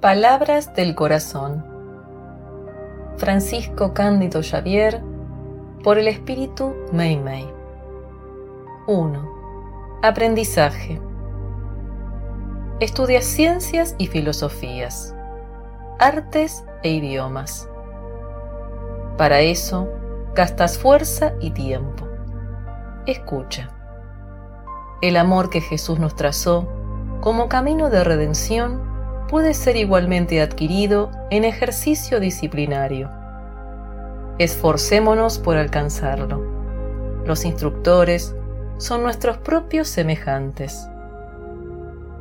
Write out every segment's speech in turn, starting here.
Palabras del Corazón. Francisco Cándido Xavier, por el Espíritu Mei Mei. 1. Aprendizaje. Estudia ciencias y filosofías, artes e idiomas. Para eso, gastas fuerza y tiempo. Escucha. El amor que Jesús nos trazó como camino de redención puede ser igualmente adquirido en ejercicio disciplinario. Esforcémonos por alcanzarlo. Los instructores son nuestros propios semejantes.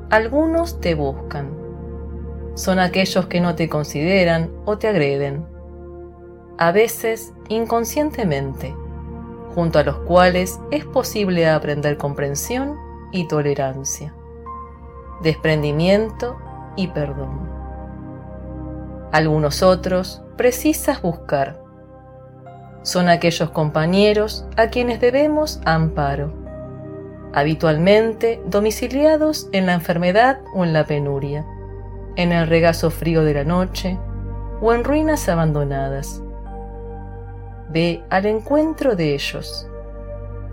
Algunos te buscan. Son aquellos que no te consideran o te agreden. A veces inconscientemente, junto a los cuales es posible aprender comprensión y tolerancia, desprendimiento y perdón. Algunos otros precisas buscar. Son aquellos compañeros a quienes debemos amparo, habitualmente domiciliados en la enfermedad o en la penuria, en el regazo frío de la noche o en ruinas abandonadas. Ve al encuentro de ellos.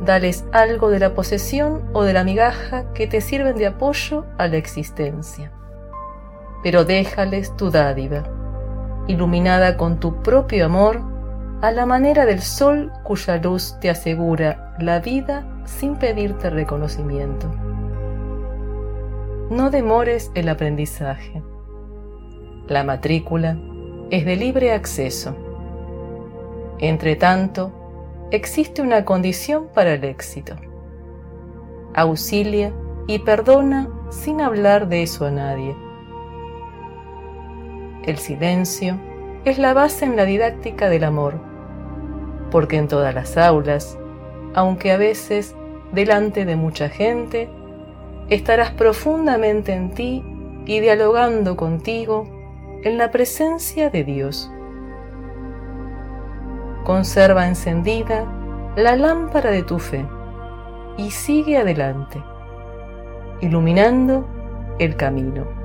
Dales algo de la posesión o de la migaja que te sirven de apoyo a la existencia pero déjales tu dádiva, iluminada con tu propio amor, a la manera del sol cuya luz te asegura la vida sin pedirte reconocimiento. No demores el aprendizaje. La matrícula es de libre acceso. Entre tanto, existe una condición para el éxito. Auxilia y perdona sin hablar de eso a nadie el silencio es la base en la didáctica del amor, porque en todas las aulas, aunque a veces delante de mucha gente, estarás profundamente en ti y dialogando contigo en la presencia de Dios. Conserva encendida la lámpara de tu fe y sigue adelante, iluminando el camino.